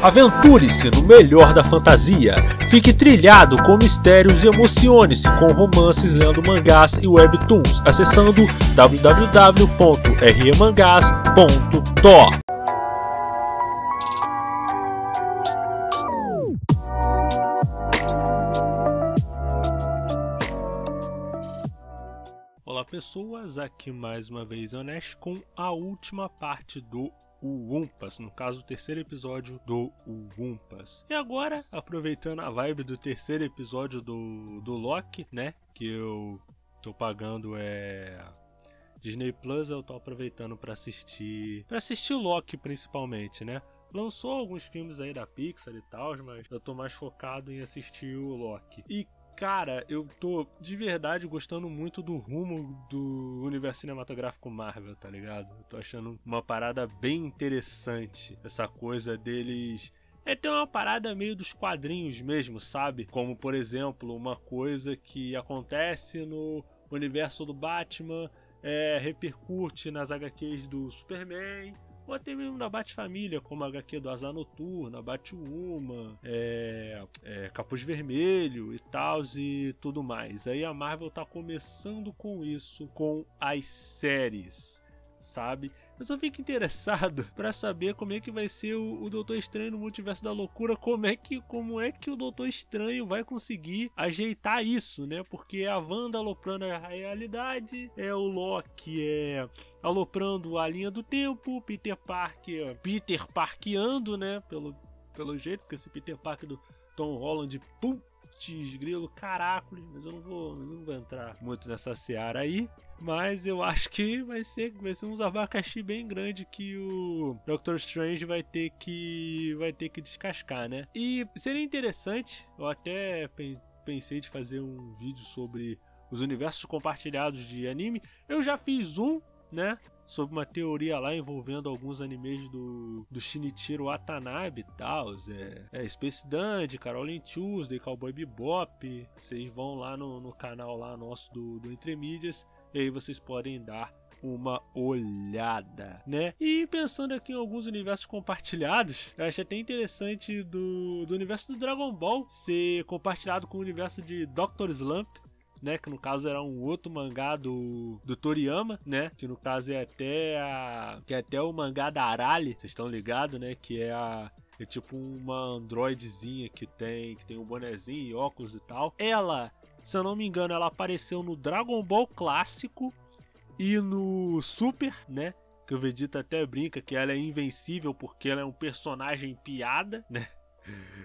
Aventure-se no melhor da fantasia. Fique trilhado com mistérios e emocione-se com romances lendo mangás e webtoons acessando www.rmangás.to. Olá pessoas, aqui mais uma vez é o Nash com a última parte do o Umpas, no caso o terceiro episódio do Umpas. E agora, aproveitando a vibe do terceiro episódio do, do Loki, né? Que eu tô pagando é Disney Plus eu tô aproveitando para assistir, para assistir Loki principalmente, né? Lançou alguns filmes aí da Pixar e tal, mas eu tô mais focado em assistir o Loki. E cara, eu tô de verdade gostando muito do rumo do universo cinematográfico Marvel, tá ligado? Eu tô achando uma parada bem interessante. Essa coisa deles. É ter uma parada meio dos quadrinhos mesmo, sabe? Como, por exemplo, uma coisa que acontece no universo do Batman é, repercute nas HQs do Superman ou até mesmo da Bat-Família, como a HQ do Asa Noturna, Batwoman, é, é, Capuz Vermelho e tal, e tudo mais. Aí a Marvel tá começando com isso, com as séries sabe? Eu só fico interessado para saber como é que vai ser o, o, Doutor Estranho no Multiverso da Loucura, como é que como é que o Doutor Estranho vai conseguir ajeitar isso, né? Porque a Wanda aloprando a realidade, é o Loki é aloprando a linha do tempo, Peter Parker, Peter Parkeando, né? Pelo pelo jeito que esse Peter Parker do Tom Holland, putz, grilo, caracoles, mas eu não vou, não vou entrar muito nessa seara aí. Mas eu acho que vai ser, vai ser uns abacaxi bem grande que o Doctor Strange vai ter que vai ter que descascar, né? E seria interessante, eu até pensei de fazer um vídeo sobre os universos compartilhados de anime. Eu já fiz um, né? sobre uma teoria lá envolvendo alguns animes do, do Shinichiro Watanabe e tal. É, é Space Dandy, Caroline Tuesday, Cowboy Bebop. Vocês vão lá no, no canal lá nosso do, do Entre Mídias e aí vocês podem dar uma olhada, né? E pensando aqui em alguns universos compartilhados, eu acho até interessante do, do universo do Dragon Ball ser compartilhado com o universo de Doctor Slump, né? Que no caso era um outro mangá do, do Toriyama, né? Que no caso é até a. Que é até o mangá da Arali, vocês estão ligados, né? Que é a. É tipo uma androidezinha que tem, que tem um bonezinho e óculos e tal. Ela, se eu não me engano, ela apareceu no Dragon Ball clássico e no Super, né? Que o Vegeta até brinca que ela é invencível porque ela é um personagem piada, né?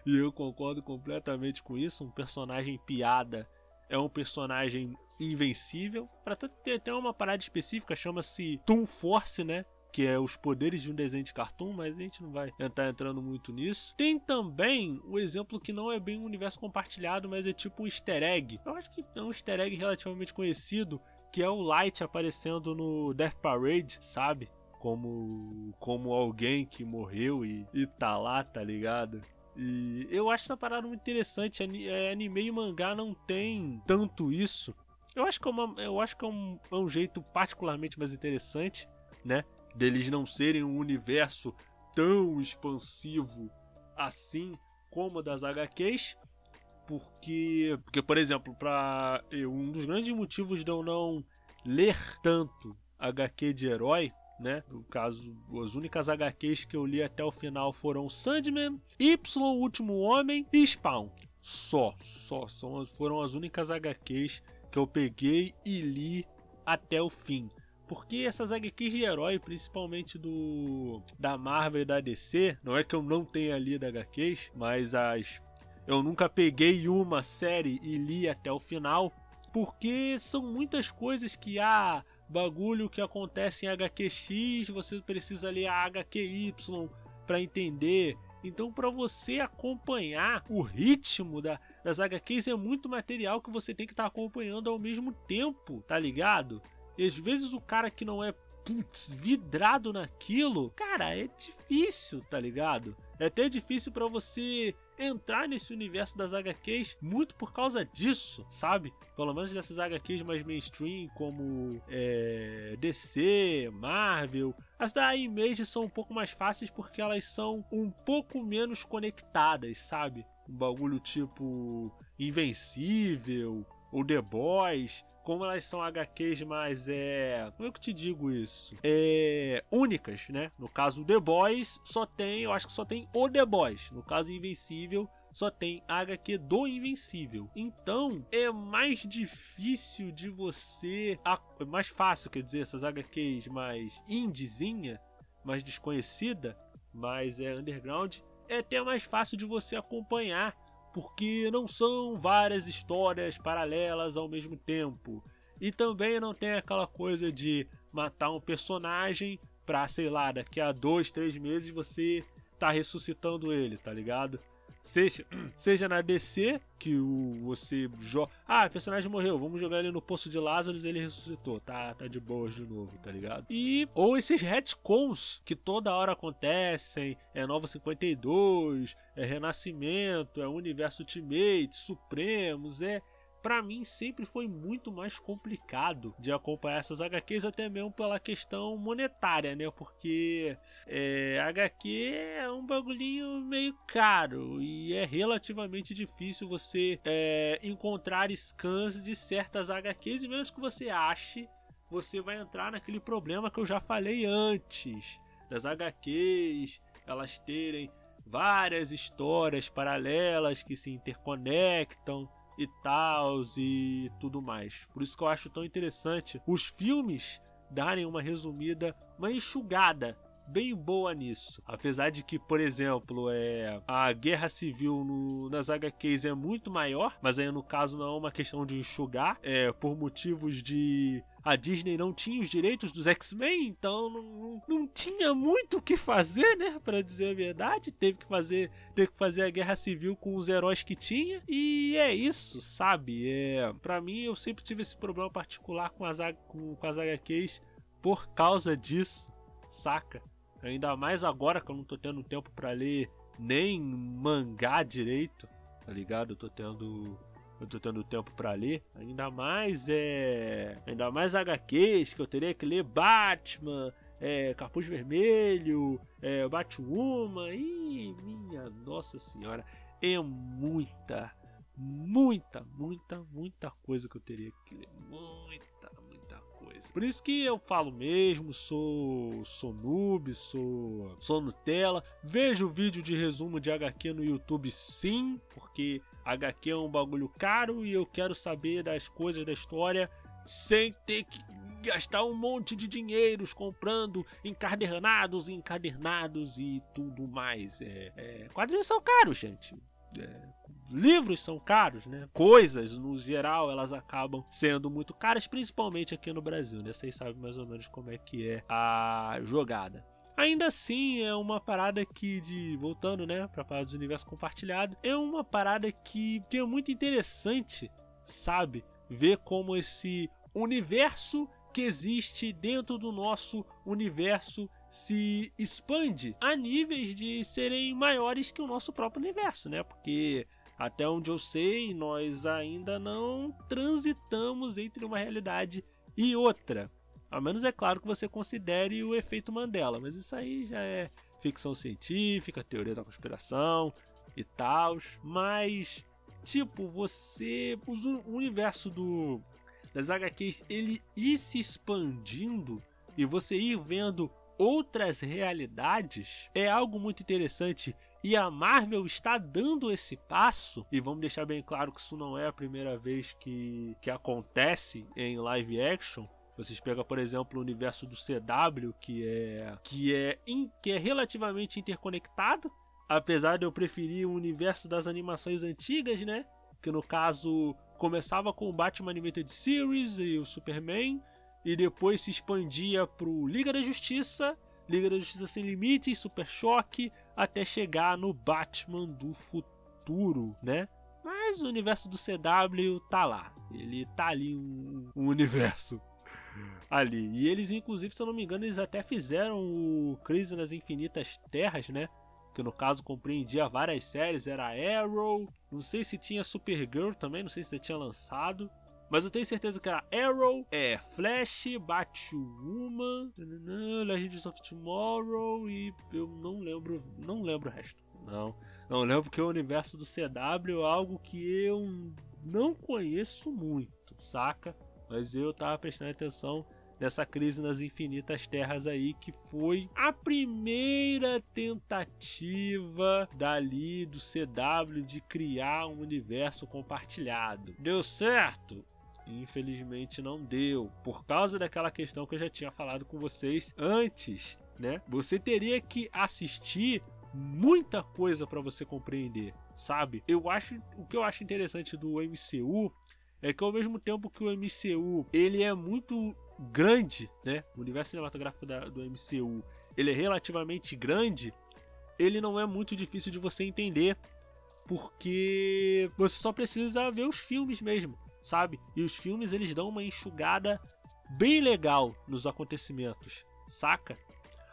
E eu concordo completamente com isso, um personagem piada é um personagem invencível. Para tanto tem até uma parada específica, chama-se Toon Force, né? Que é os poderes de um desenho de cartoon, mas a gente não vai estar entrando muito nisso. Tem também o exemplo que não é bem um universo compartilhado, mas é tipo um easter egg. Eu acho que é um easter egg relativamente conhecido, que é o Light aparecendo no Death Parade, sabe? Como, como alguém que morreu e, e tá lá, tá ligado? E eu acho essa parada muito interessante. É, anime e mangá não tem tanto isso. Eu acho que é, uma, eu acho que é um, é um jeito particularmente mais interessante, né? Deles não serem um universo tão expansivo assim como das HQs. Porque, porque por exemplo, para um dos grandes motivos de eu não ler tanto HQ de herói né? No caso, as únicas HQs que eu li até o final foram Sandman, Y, Último Homem e Spawn. Só, só. São, foram as únicas HQs que eu peguei e li até o fim. Porque essas HQs de herói, principalmente do da Marvel e da DC, não é que eu não tenha lido HQs, mas as eu nunca peguei uma série e li até o final, porque são muitas coisas que há ah, bagulho que acontece em HQX, você precisa ler a HQY para entender. Então, para você acompanhar o ritmo da, das HQs, é muito material que você tem que estar tá acompanhando ao mesmo tempo, tá ligado? E às vezes o cara que não é putz, vidrado naquilo, cara, é difícil, tá ligado? É até difícil para você entrar nesse universo das HQs muito por causa disso, sabe? Pelo menos dessas HQs mais mainstream, como é, DC, Marvel. As da Image são um pouco mais fáceis porque elas são um pouco menos conectadas, sabe? Um bagulho tipo Invencível ou The Boys como elas são HQs mais é. Como é que eu te digo isso? É. únicas, né? No caso The Boys, só tem. Eu acho que só tem o The Boys. No caso Invencível, só tem HQ do Invencível. Então é mais difícil de você. É mais fácil, quer dizer, essas HQs mais indiezinha, mais desconhecida, mais é underground. É até mais fácil de você acompanhar porque não são várias histórias paralelas ao mesmo tempo. E também não tem aquela coisa de matar um personagem pra, sei lá, daqui a dois, três meses você tá ressuscitando ele, tá ligado? Seja, seja na DC, que o, você joga. Ah, o personagem morreu, vamos jogar ele no Poço de Lázaro e ele ressuscitou. Tá, tá de boas de novo, tá ligado? E. Ou esses retcons que toda hora acontecem: é Nova 52, é Renascimento, é Universo Ultimate, Supremos, é para mim sempre foi muito mais complicado de acompanhar essas HQs, até mesmo pela questão monetária, né? Porque é, HQ é um bagulhinho meio caro e é relativamente difícil você é, encontrar scans de certas HQs, e mesmo que você ache, você vai entrar naquele problema que eu já falei antes das HQs, elas terem várias histórias paralelas que se interconectam e tal e tudo mais. Por isso que eu acho tão interessante os filmes darem uma resumida, uma enxugada bem boa nisso. Apesar de que, por exemplo, é, a guerra civil no, nas HQs é muito maior, mas aí no caso não é uma questão de enxugar, é por motivos de a Disney não tinha os direitos dos X-Men, então não, não, tinha muito o que fazer, né? Para dizer a verdade, teve que fazer, teve que fazer a guerra civil com os heróis que tinha e é isso, sabe? É, para mim eu sempre tive esse problema particular com as com, com as HQs por causa disso, saca? Ainda mais agora que eu não tô tendo tempo para ler nem mangá direito, tá ligado? Eu tô tendo eu tô tendo tempo para ler. Ainda mais é. Ainda mais HQs que eu teria que ler Batman, é, Capuz Vermelho, é, Batwoman. Ih, minha Nossa Senhora. É muita, muita, muita, muita coisa que eu teria que ler. Muita coisa. Por isso que eu falo mesmo, sou sou noob, sou sou Nutella. Vejo vídeo de resumo de HQ no YouTube sim, porque HQ é um bagulho caro e eu quero saber das coisas da história sem ter que gastar um monte de dinheiros comprando encadernados e encadernados e tudo mais. É, é, são caros, gente. É, livros são caros, né? Coisas, no geral, elas acabam sendo muito caras, principalmente aqui no Brasil, né? Vocês sabem mais ou menos como é que é a jogada. Ainda assim, é uma parada que, de voltando, né, pra parada do universo compartilhado, é uma parada que, que é muito interessante, sabe? Ver como esse universo que existe dentro do nosso universo se expande a níveis de serem maiores que o nosso próprio universo, né? Porque até onde eu sei, nós ainda não transitamos entre uma realidade e outra. A menos é claro que você considere o efeito Mandela, mas isso aí já é ficção científica, teoria da conspiração e tal. Mas, tipo, você. O universo do das HQs ele ir se expandindo e você ir vendo outras realidades é algo muito interessante. E a Marvel está dando esse passo? E vamos deixar bem claro que isso não é a primeira vez que, que acontece em live action. Vocês pegam, por exemplo, o universo do CW, que é que é in, que é relativamente interconectado, apesar de eu preferir o universo das animações antigas, né? Que no caso começava com o Batman Animated Series e o Superman e depois se expandia pro Liga da Justiça, Liga da Justiça Sem Limites, Super Choque, até chegar no Batman do futuro, né? Mas o universo do CW tá lá. Ele tá ali um, um universo ali. E eles, inclusive, se eu não me engano, eles até fizeram o Crise nas Infinitas Terras, né? Que no caso compreendia várias séries, era Arrow, não sei se tinha Supergirl também, não sei se tinha lançado. Mas eu tenho certeza que era Arrow, é Flash, Batwoman, Legends of Tomorrow e eu não lembro, não lembro o resto. Não, não lembro porque o universo do CW é algo que eu não conheço muito, saca? Mas eu tava prestando atenção nessa crise nas infinitas terras aí, que foi a primeira tentativa dali do CW de criar um universo compartilhado. Deu certo? Infelizmente não deu, por causa daquela questão que eu já tinha falado com vocês antes, né? Você teria que assistir muita coisa para você compreender, sabe? Eu acho o que eu acho interessante do MCU é que ao mesmo tempo que o MCU ele é muito grande, né? O universo cinematográfico da, do MCU ele é relativamente grande, ele não é muito difícil de você entender, porque você só precisa ver os filmes mesmo, sabe? E os filmes eles dão uma enxugada bem legal nos acontecimentos, saca?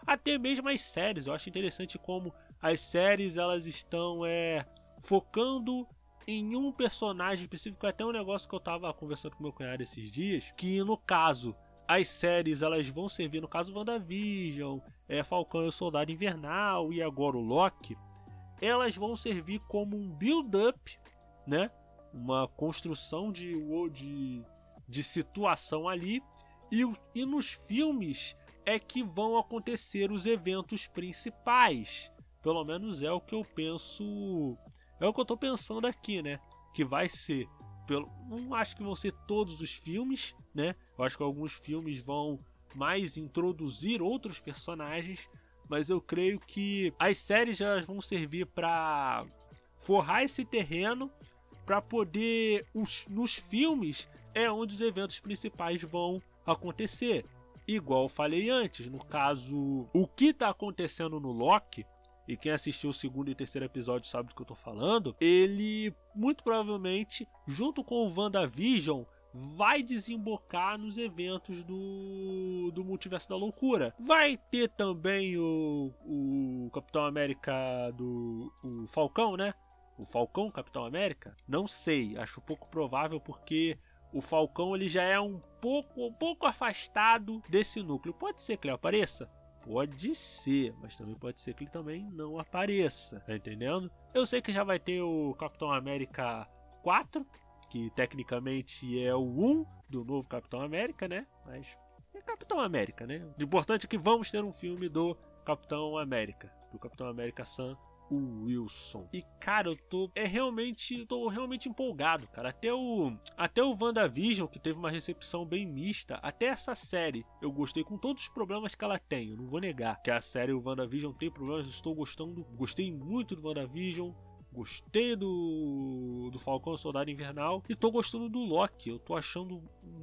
Até mesmo as séries, eu acho interessante como as séries elas estão é, focando em um personagem específico, até um negócio que eu tava conversando com meu cunhado esses dias, que no caso as séries elas vão servir, no caso WandaVision, é, Falcão e o Soldado Invernal e agora o Loki, elas vão servir como um build-up, né? Uma construção de, de, de situação ali. E, e nos filmes é que vão acontecer os eventos principais. Pelo menos é o que eu penso. É o que eu tô pensando aqui, né? Que vai ser. Pelo, não acho que vão ser todos os filmes, né? Eu acho que alguns filmes vão mais introduzir outros personagens, mas eu creio que as séries já vão servir para forrar esse terreno para poder os, nos filmes é onde os eventos principais vão acontecer. Igual eu falei antes, no caso, o que está acontecendo no Loki, e quem assistiu o segundo e terceiro episódio sabe do que eu estou falando, ele muito provavelmente, junto com o WandaVision, vai desembocar nos eventos do, do Multiverso da Loucura. Vai ter também o, o Capitão América do o Falcão, né? O Falcão Capitão América? Não sei, acho pouco provável porque o Falcão ele já é um pouco, um pouco afastado desse núcleo. Pode ser que ele apareça? Pode ser, mas também pode ser que ele também não apareça, tá entendendo? Eu sei que já vai ter o Capitão América 4, que tecnicamente é o 1 do novo Capitão América, né? Mas é Capitão América, né? O importante é que vamos ter um filme do Capitão América, do Capitão América Sam Wilson. E cara, eu tô é realmente tô realmente empolgado, cara. Até o até o WandaVision que teve uma recepção bem mista, até essa série eu gostei com todos os problemas que ela tem, eu não vou negar que a série o WandaVision tem problemas, estou gostando, gostei muito do WandaVision. Gostei do, do Falcão Soldado Invernal e tô gostando do Loki. Eu tô achando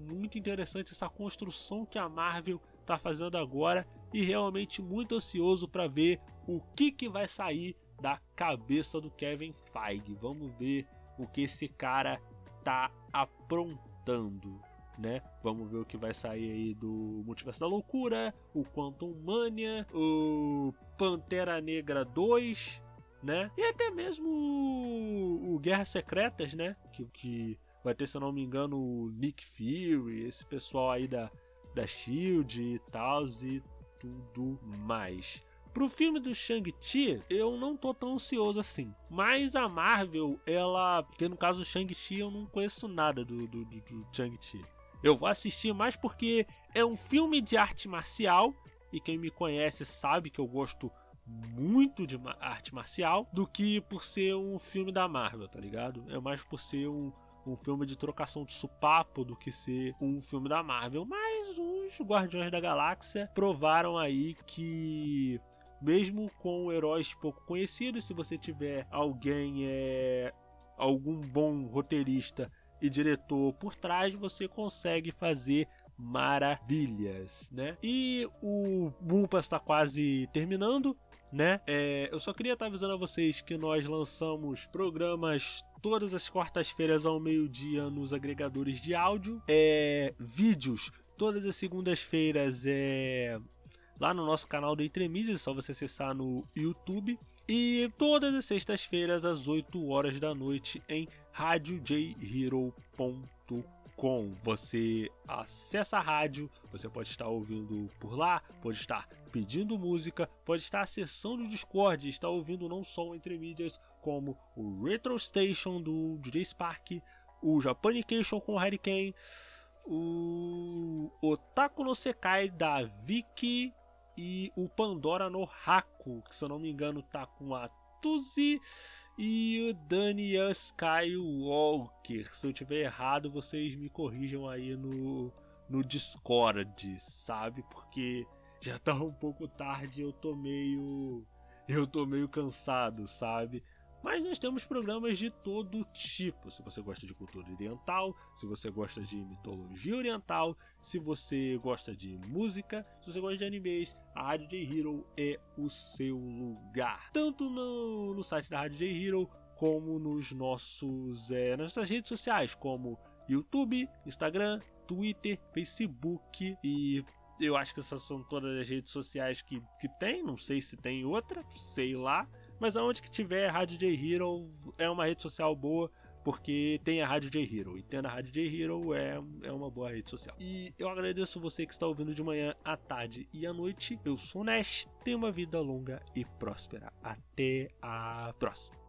muito interessante essa construção que a Marvel tá fazendo agora e realmente muito ansioso para ver o que, que vai sair da cabeça do Kevin Feige. Vamos ver o que esse cara tá aprontando, né? Vamos ver o que vai sair aí do Multiverso da Loucura, o Quantum Mania, o Pantera Negra 2, né? E até mesmo o, o Guerras Secretas, né? Que, que vai ter, se eu não me engano, o Nick Fury, esse pessoal aí da, da Shield e tal, e tudo mais. Pro filme do Shang-Chi, eu não tô tão ansioso assim. Mas a Marvel, ela. Porque no caso do Shang-Chi, eu não conheço nada do, do, do, do Shang-Chi. Eu vou assistir mais porque é um filme de arte marcial. E quem me conhece sabe que eu gosto muito de arte marcial do que por ser um filme da Marvel, tá ligado? É mais por ser um, um filme de trocação de supapo do que ser um filme da Marvel. Mas os Guardiões da Galáxia provaram aí que mesmo com heróis pouco conhecidos, se você tiver alguém, é, algum bom roteirista e diretor por trás, você consegue fazer maravilhas, né? E o Bumpa está quase terminando, né? É, eu só queria estar avisando a vocês que nós lançamos programas todas as quartas-feiras ao meio-dia nos agregadores de áudio, é, vídeos todas as segundas-feiras é lá no nosso canal do Entre é só você acessar no YouTube. E todas as sextas-feiras, às 8 horas da noite, em radiojhero.com. Você acessa a rádio, você pode estar ouvindo por lá, pode estar pedindo música, pode estar acessando o Discord, estar ouvindo não só o Entre Mídias, como o Retro Station do DJ Spark, o Japanication com o Hurricane, o Otaku no Sekai da Viki e o Pandora no Haku, que se eu não me engano tá com a Tuzi e o Daniel Skywalker. Se eu tiver errado, vocês me corrijam aí no, no Discord, sabe? Porque já tá um pouco tarde e eu tô meio. Eu tô meio cansado, sabe? Mas nós temos programas de todo tipo. Se você gosta de cultura oriental, se você gosta de mitologia oriental, se você gosta de música, se você gosta de animes, a Rádio J Hero é o seu lugar. Tanto no, no site da Rádio J Hero como nos nossos é, nas nossas redes sociais, como YouTube, Instagram, Twitter, Facebook e eu acho que essas são todas as redes sociais que, que tem. Não sei se tem outra, sei lá. Mas aonde que tiver Rádio J Hero é uma rede social boa, porque tem a Rádio J Hero. E tendo a Rádio J Hero é, é uma boa rede social. E eu agradeço você que está ouvindo de manhã, à tarde e à noite. Eu sou o Nash, tenha uma vida longa e próspera. Até a próxima.